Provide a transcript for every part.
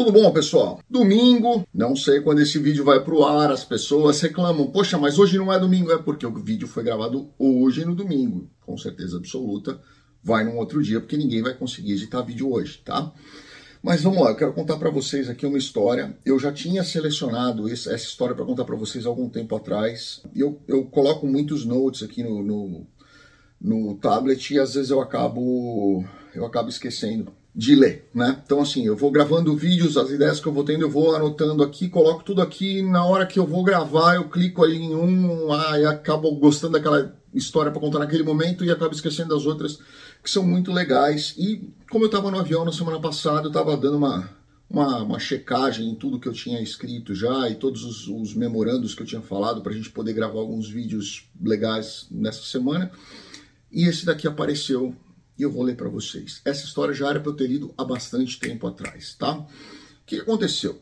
Tudo bom, pessoal? Domingo, não sei quando esse vídeo vai pro ar, as pessoas reclamam, poxa, mas hoje não é domingo, é porque o vídeo foi gravado hoje no domingo, com certeza absoluta, vai num outro dia, porque ninguém vai conseguir editar vídeo hoje, tá? Mas vamos lá, eu quero contar para vocês aqui uma história. Eu já tinha selecionado essa história para contar para vocês algum tempo atrás. Eu, eu coloco muitos notes aqui no, no, no tablet e às vezes eu acabo eu acabo esquecendo de ler, né? Então assim, eu vou gravando vídeos, as ideias que eu vou tendo, eu vou anotando aqui, coloco tudo aqui, na hora que eu vou gravar, eu clico ali em um, ah, e acabo gostando daquela história para contar naquele momento e acabo esquecendo das outras que são muito legais. E como eu estava no avião na semana passada, eu estava dando uma, uma, uma, checagem em tudo que eu tinha escrito já e todos os, os memorandos que eu tinha falado para a gente poder gravar alguns vídeos legais nessa semana. E esse daqui apareceu e eu vou ler para vocês. Essa história já era para eu ter lido há bastante tempo atrás, tá? O que aconteceu?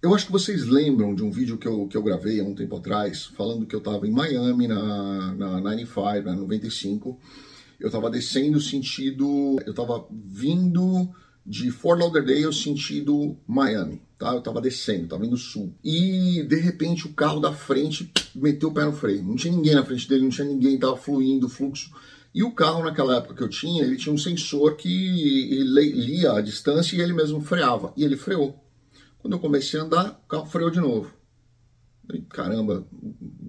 Eu acho que vocês lembram de um vídeo que eu, que eu gravei há um tempo atrás, falando que eu estava em Miami, na, na 95, na 95. Eu estava descendo sentido. Eu estava vindo de Fort Lauderdale sentido Miami, tá? Eu estava descendo, estava indo sul. E de repente o carro da frente meteu o pé no freio. Não tinha ninguém na frente dele, não tinha ninguém, estava fluindo o fluxo e o carro, naquela época que eu tinha, ele tinha um sensor que lia a distância e ele mesmo freava. E ele freou. Quando eu comecei a andar, o carro freou de novo. Caramba,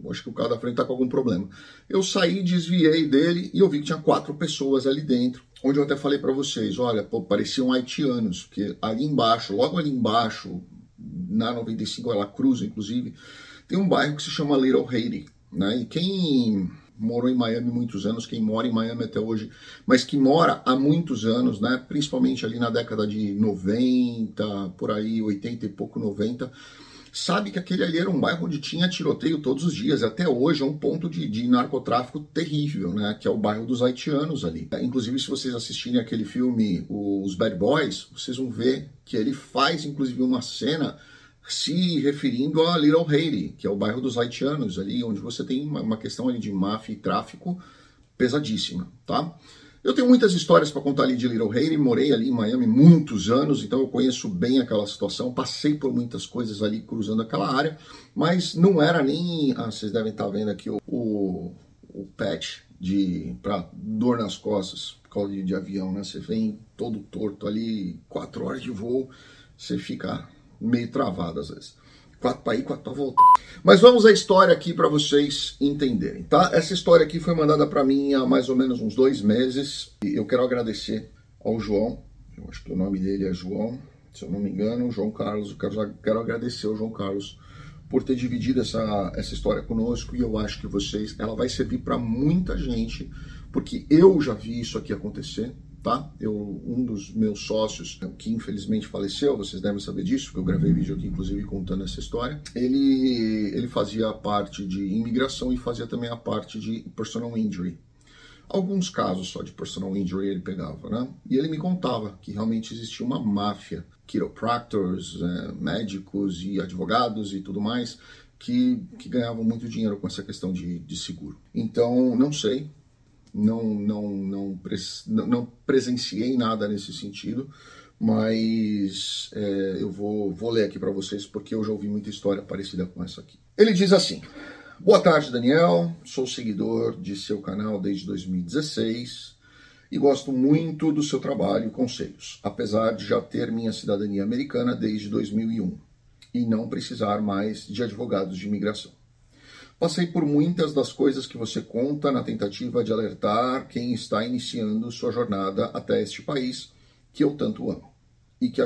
acho que o carro da frente está com algum problema. Eu saí, desviei dele e eu vi que tinha quatro pessoas ali dentro. Onde eu até falei para vocês, olha, pô, pareciam haitianos, porque ali embaixo, logo ali embaixo, na 95, ela cruza, inclusive, tem um bairro que se chama Little Haiti. Né? E quem morou em Miami muitos anos, quem mora em Miami até hoje, mas que mora há muitos anos, né? Principalmente ali na década de 90, por aí, 80 e pouco, 90, sabe que aquele ali era um bairro onde tinha tiroteio todos os dias. Até hoje é um ponto de, de narcotráfico terrível, né? Que é o bairro dos haitianos ali. Inclusive, se vocês assistirem aquele filme Os Bad Boys, vocês vão ver que ele faz, inclusive, uma cena se referindo a Little Haiti, que é o bairro dos haitianos ali, onde você tem uma, uma questão ali de máfia e tráfico pesadíssima, tá? Eu tenho muitas histórias para contar ali de Little Haiti, morei ali em Miami muitos anos, então eu conheço bem aquela situação, passei por muitas coisas ali cruzando aquela área, mas não era nem, ah, vocês devem estar vendo aqui o, o, o patch de para dor nas costas, por causa de, de avião, né? Você vem todo torto ali, quatro horas de voo, você fica meio travado às vezes. Quatro para ir, quatro para voltar. Mas vamos à história aqui para vocês entenderem, tá? Essa história aqui foi mandada para mim há mais ou menos uns dois meses. E eu quero agradecer ao João, eu acho que o nome dele é João, se eu não me engano, João Carlos. Eu quero, quero agradecer ao João Carlos por ter dividido essa, essa história conosco e eu acho que vocês, ela vai servir para muita gente, porque eu já vi isso aqui acontecer, tá? Eu, um dos meus sócios, que infelizmente faleceu, vocês devem saber disso, porque eu gravei vídeo aqui, inclusive, contando essa história. Ele, ele fazia a parte de imigração e fazia também a parte de personal injury. Alguns casos só de personal injury ele pegava, né? E ele me contava que realmente existia uma máfia, chiropractors, é, médicos e advogados e tudo mais, que, que ganhavam muito dinheiro com essa questão de, de seguro. Então, não sei, não, não, não, não presenciei nada nesse sentido, mas é, eu vou, vou ler aqui para vocês porque eu já ouvi muita história parecida com essa aqui. Ele diz assim: Boa tarde, Daniel. Sou seguidor de seu canal desde 2016 e gosto muito do seu trabalho e conselhos, apesar de já ter minha cidadania americana desde 2001 e não precisar mais de advogados de imigração. Passei por muitas das coisas que você conta na tentativa de alertar quem está iniciando sua jornada até este país que eu tanto amo e que,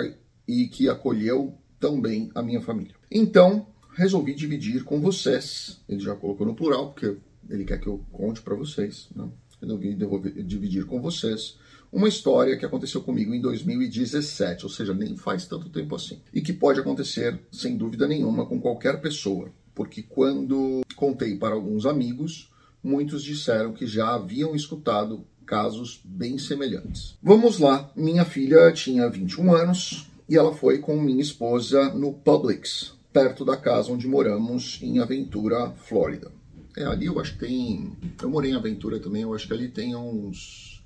e que acolheu tão bem a minha família. Então, resolvi dividir com vocês, ele já colocou no plural, porque ele quer que eu conte para vocês, né? resolvi devolver, dividir com vocês uma história que aconteceu comigo em 2017, ou seja, nem faz tanto tempo assim, e que pode acontecer, sem dúvida nenhuma, com qualquer pessoa porque quando contei para alguns amigos, muitos disseram que já haviam escutado casos bem semelhantes. Vamos lá, minha filha tinha 21 anos e ela foi com minha esposa no Publix, perto da casa onde moramos em Aventura, Flórida. É, ali eu acho que tem. Eu morei em Aventura também, eu acho que ali tem uns,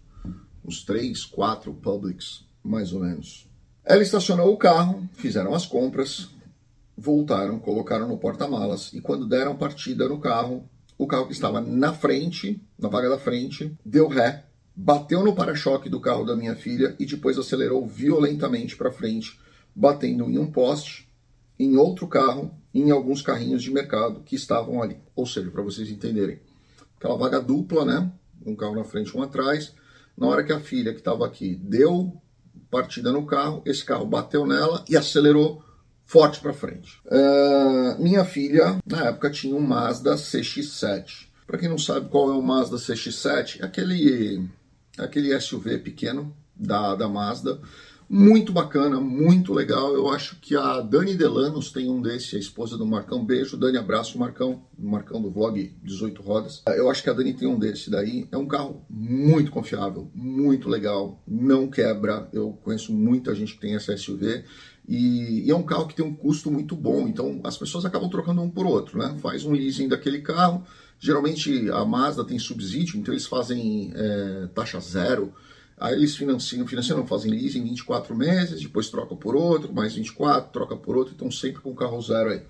uns três, quatro Publix, mais ou menos. Ela estacionou o carro, fizeram as compras, voltaram, colocaram no porta-malas e quando deram partida no carro, o carro que estava na frente, na vaga da frente, deu ré, bateu no para-choque do carro da minha filha e depois acelerou violentamente para frente, batendo em um poste, em outro carro, em alguns carrinhos de mercado que estavam ali. Ou seja, para vocês entenderem, aquela vaga dupla, né? Um carro na frente, um atrás. Na hora que a filha que estava aqui deu partida no carro, esse carro bateu nela e acelerou forte para frente. Uh, minha filha, na época, tinha um Mazda CX-7. Para quem não sabe qual é o Mazda CX-7, é aquele, é aquele SUV pequeno da, da Mazda muito bacana, muito legal. Eu acho que a Dani Delanos tem um desse, a esposa do Marcão. Beijo, Dani, abraço, Marcão, Marcão do vlog 18 Rodas. Eu acho que a Dani tem um desse daí. É um carro muito confiável, muito legal, não quebra. Eu conheço muita gente que tem essa SUV. E, e, é um carro que tem um custo muito bom, então as pessoas acabam trocando um por outro, né? Faz um leasing daquele carro. Geralmente a Mazda tem subsídio, então eles fazem é, taxa zero Aí eles financiam, financiam, fazem leasing 24 meses, depois troca por outro, mais 24, troca por outro, então sempre com carro zero aí.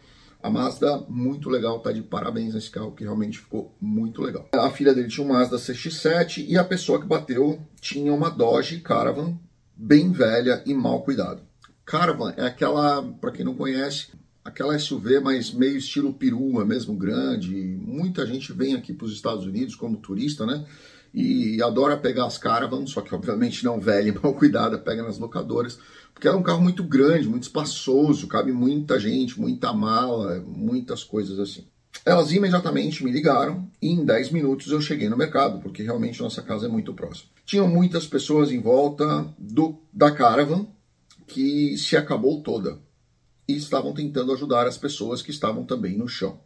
A Mazda, muito legal, tá de parabéns nesse carro, que realmente ficou muito legal. A filha dele tinha um Mazda CX-7 e a pessoa que bateu tinha uma Dodge Caravan, bem velha e mal cuidada. Caravan é aquela, para quem não conhece, aquela SUV, mas meio estilo perua, mesmo grande. Muita gente vem aqui para os Estados Unidos como turista, né? e adora pegar as caravans, só que obviamente não velha e mal cuidada, pega nas locadoras, porque era um carro muito grande, muito espaçoso, cabe muita gente, muita mala, muitas coisas assim. Elas imediatamente me ligaram e em 10 minutos eu cheguei no mercado, porque realmente nossa casa é muito próxima. Tinham muitas pessoas em volta do, da caravan que se acabou toda e estavam tentando ajudar as pessoas que estavam também no chão.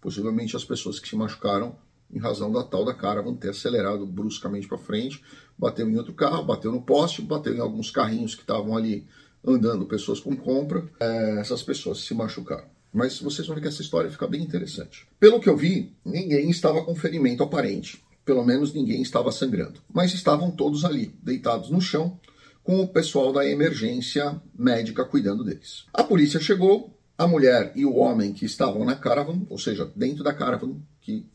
Possivelmente as pessoas que se machucaram em razão da tal da Caravan ter acelerado bruscamente para frente, bateu em outro carro, bateu no poste, bateu em alguns carrinhos que estavam ali andando, pessoas com compra, é, essas pessoas se machucaram. Mas vocês vão ver que essa história fica bem interessante. Pelo que eu vi, ninguém estava com ferimento aparente. Pelo menos ninguém estava sangrando. Mas estavam todos ali, deitados no chão, com o pessoal da emergência médica cuidando deles. A polícia chegou, a mulher e o homem que estavam na caravan, ou seja, dentro da caravan que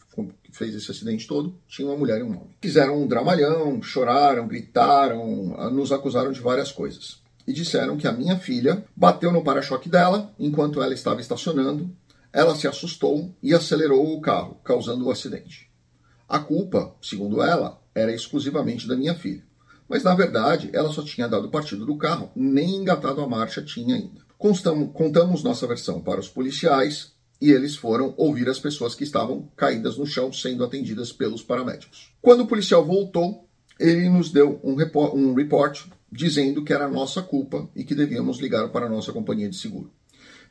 fez esse acidente todo, tinha uma mulher e um homem. Fizeram um dramalhão, choraram, gritaram, nos acusaram de várias coisas. E disseram que a minha filha bateu no para-choque dela enquanto ela estava estacionando, ela se assustou e acelerou o carro, causando o acidente. A culpa, segundo ela, era exclusivamente da minha filha. Mas na verdade, ela só tinha dado partido do carro, nem engatado a marcha tinha ainda. Constamos, contamos nossa versão para os policiais e eles foram ouvir as pessoas que estavam caídas no chão sendo atendidas pelos paramédicos. Quando o policial voltou, ele nos deu um, report, um report dizendo que era nossa culpa e que devíamos ligar para a nossa companhia de seguro.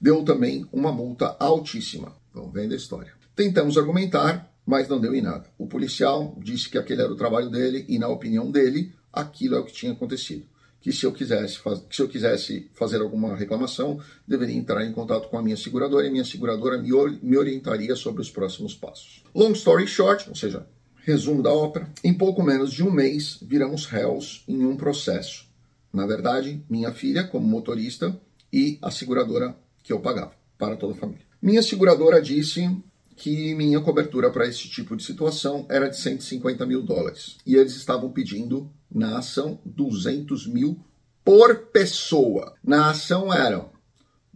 Deu também uma multa altíssima. Vamos vendo a história. Tentamos argumentar, mas não deu em nada. O policial disse que aquele era o trabalho dele e, na opinião dele, aquilo é o que tinha acontecido que se eu quisesse, que se eu quisesse fazer alguma reclamação, deveria entrar em contato com a minha seguradora e minha seguradora me, me orientaria sobre os próximos passos. Long story short, ou seja, resumo da ópera, em pouco menos de um mês viramos réus em um processo. Na verdade, minha filha como motorista e a seguradora que eu pagava para toda a família. Minha seguradora disse que minha cobertura para esse tipo de situação era de 150 mil dólares. E eles estavam pedindo na ação 200 mil por pessoa. Na ação eram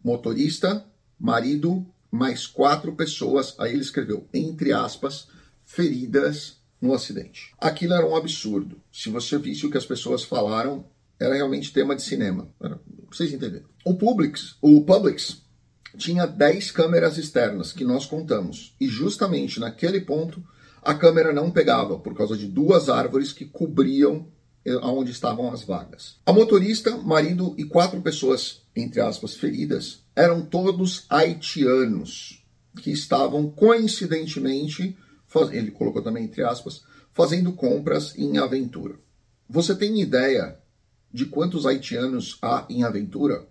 motorista, marido, mais quatro pessoas. Aí ele escreveu, entre aspas, feridas no acidente. Aquilo era um absurdo. Se você visse o que as pessoas falaram, era realmente tema de cinema. Era, vocês entenderam. O Publix, o Publix tinha 10 câmeras externas que nós contamos. E justamente naquele ponto a câmera não pegava por causa de duas árvores que cobriam eh, onde estavam as vagas. A motorista, marido e quatro pessoas, entre aspas, feridas, eram todos haitianos que estavam coincidentemente, ele colocou também entre aspas, fazendo compras em Aventura. Você tem ideia de quantos haitianos há em Aventura?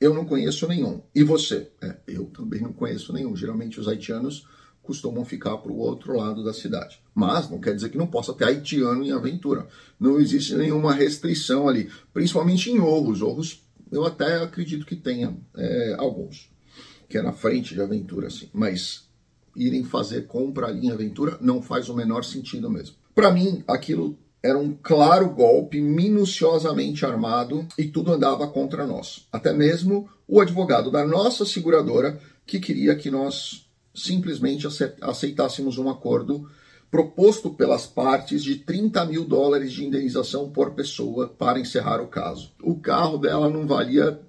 Eu não conheço nenhum. E você? É, eu também não conheço nenhum. Geralmente os haitianos costumam ficar para o outro lado da cidade. Mas não quer dizer que não possa ter haitiano em aventura. Não existe nenhuma restrição ali, principalmente em Orros. Orros Eu até acredito que tenha é, alguns, que é na frente de aventura, assim. Mas irem fazer compra ali em aventura não faz o menor sentido mesmo. Para mim, aquilo era um claro golpe, minuciosamente armado, e tudo andava contra nós. Até mesmo o advogado da nossa seguradora, que queria que nós simplesmente aceitássemos um acordo proposto pelas partes de 30 mil dólares de indenização por pessoa para encerrar o caso. O carro dela não valia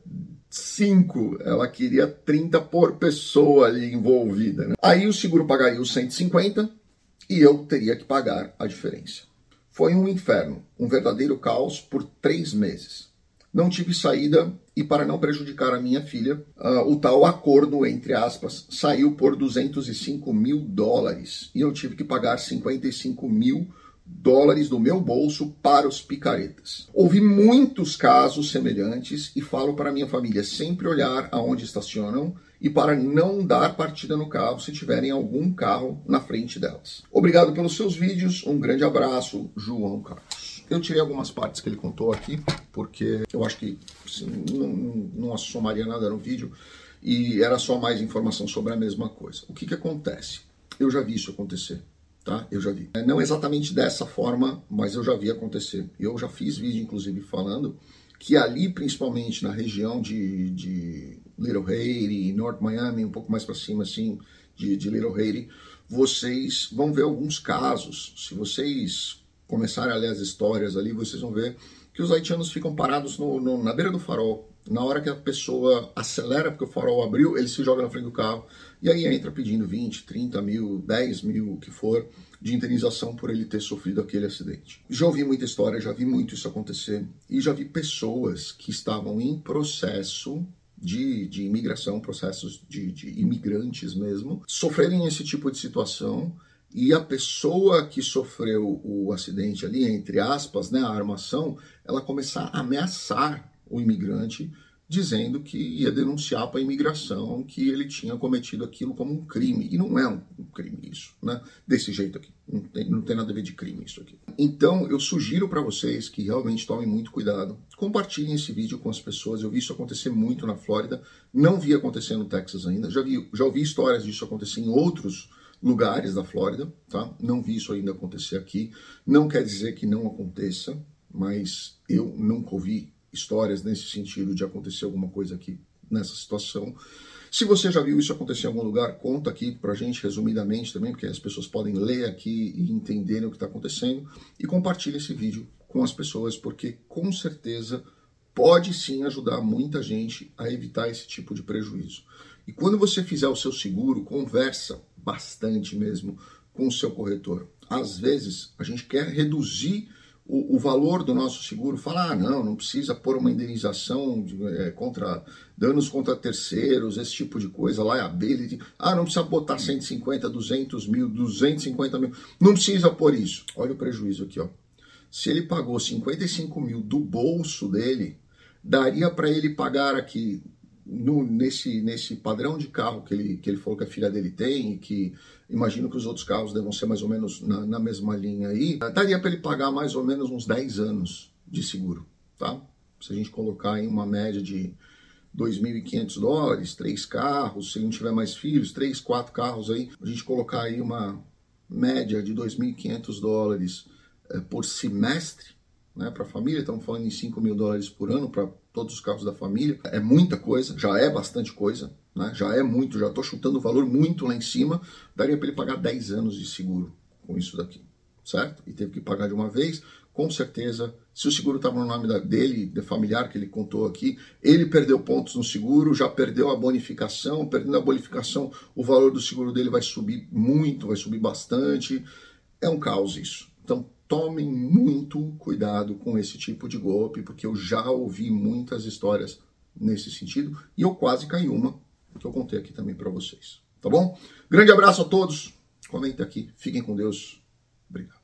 5, ela queria 30 por pessoa ali envolvida. Né? Aí o seguro pagaria os 150 e eu teria que pagar a diferença. Foi um inferno, um verdadeiro caos por três meses. Não tive saída e, para não prejudicar a minha filha, uh, o tal acordo, entre aspas, saiu por 205 mil dólares e eu tive que pagar 55 mil dólares do meu bolso para os picaretas. Houve muitos casos semelhantes e falo para minha família sempre olhar aonde estacionam e para não dar partida no carro se tiverem algum carro na frente delas. Obrigado pelos seus vídeos, um grande abraço, João Carlos. Eu tirei algumas partes que ele contou aqui, porque eu acho que assim, não, não assomaria nada no vídeo e era só mais informação sobre a mesma coisa. O que, que acontece? Eu já vi isso acontecer. Tá? Eu já vi. É, não exatamente dessa forma, mas eu já vi acontecer. Eu já fiz vídeo, inclusive, falando que ali, principalmente na região de, de Little Haiti, North Miami, um pouco mais para cima, assim, de, de Little Haiti, vocês vão ver alguns casos. Se vocês começarem a ler as histórias ali, vocês vão ver que os haitianos ficam parados no, no, na beira do farol. Na hora que a pessoa acelera porque o farol abriu, ele se joga na frente do carro e aí entra pedindo 20, 30 mil, 10 mil, o que for, de indenização por ele ter sofrido aquele acidente. Já ouvi muita história, já vi muito isso acontecer e já vi pessoas que estavam em processo de, de imigração, processos de, de imigrantes mesmo, sofrerem esse tipo de situação e a pessoa que sofreu o acidente ali, entre aspas, né, a armação, ela começar a ameaçar o imigrante dizendo que ia denunciar para a imigração que ele tinha cometido aquilo como um crime. E não é um crime isso, né? Desse jeito aqui. Não tem, não tem nada a ver de crime isso aqui. Então, eu sugiro para vocês que realmente tomem muito cuidado. Compartilhem esse vídeo com as pessoas. Eu vi isso acontecer muito na Flórida. Não vi acontecer no Texas ainda. Já, vi, já ouvi histórias disso acontecer em outros lugares da Flórida, tá? Não vi isso ainda acontecer aqui. Não quer dizer que não aconteça, mas eu nunca ouvi histórias nesse sentido de acontecer alguma coisa aqui nessa situação. Se você já viu isso acontecer em algum lugar, conta aqui pra gente resumidamente também, porque as pessoas podem ler aqui e entenderem o que está acontecendo. E compartilhe esse vídeo com as pessoas, porque com certeza pode sim ajudar muita gente a evitar esse tipo de prejuízo. E quando você fizer o seu seguro, conversa bastante mesmo com o seu corretor. Às vezes a gente quer reduzir o, o, valor do nosso seguro, fala, ah, não, não precisa pôr uma indenização de, é, contra danos contra terceiros, esse tipo de coisa, liability, ah, não precisa botar 150, 200 mil, 250 mil, não precisa pôr isso. Olha o prejuízo aqui, ó. Se ele pagou 55 mil do bolso dele, daria para ele pagar aqui no, nesse, nesse padrão de carro que ele, que ele falou que a filha dele tem, e que imagino que os outros carros devam ser mais ou menos na, na mesma linha aí, daria para ele pagar mais ou menos uns 10 anos de seguro, tá? Se a gente colocar em uma média de 2.500 dólares, três carros, se não tiver mais filhos, três, quatro carros aí, a gente colocar aí uma média de 2.500 dólares é, por semestre, né, para a família, estamos falando em 5 mil dólares por ano para todos os carros da família. É muita coisa, já é bastante coisa, né, já é muito, já estou chutando o valor muito lá em cima. Daria para ele pagar 10 anos de seguro com isso daqui, certo? E teve que pagar de uma vez, com certeza. Se o seguro estava no nome dele, de familiar que ele contou aqui, ele perdeu pontos no seguro, já perdeu a bonificação, perdendo a bonificação, o valor do seguro dele vai subir muito, vai subir bastante. É um caos isso. Então, tomem muito cuidado com esse tipo de golpe, porque eu já ouvi muitas histórias nesse sentido e eu quase caí uma que eu contei aqui também para vocês. Tá bom? Grande abraço a todos. Comenta aqui. Fiquem com Deus. Obrigado.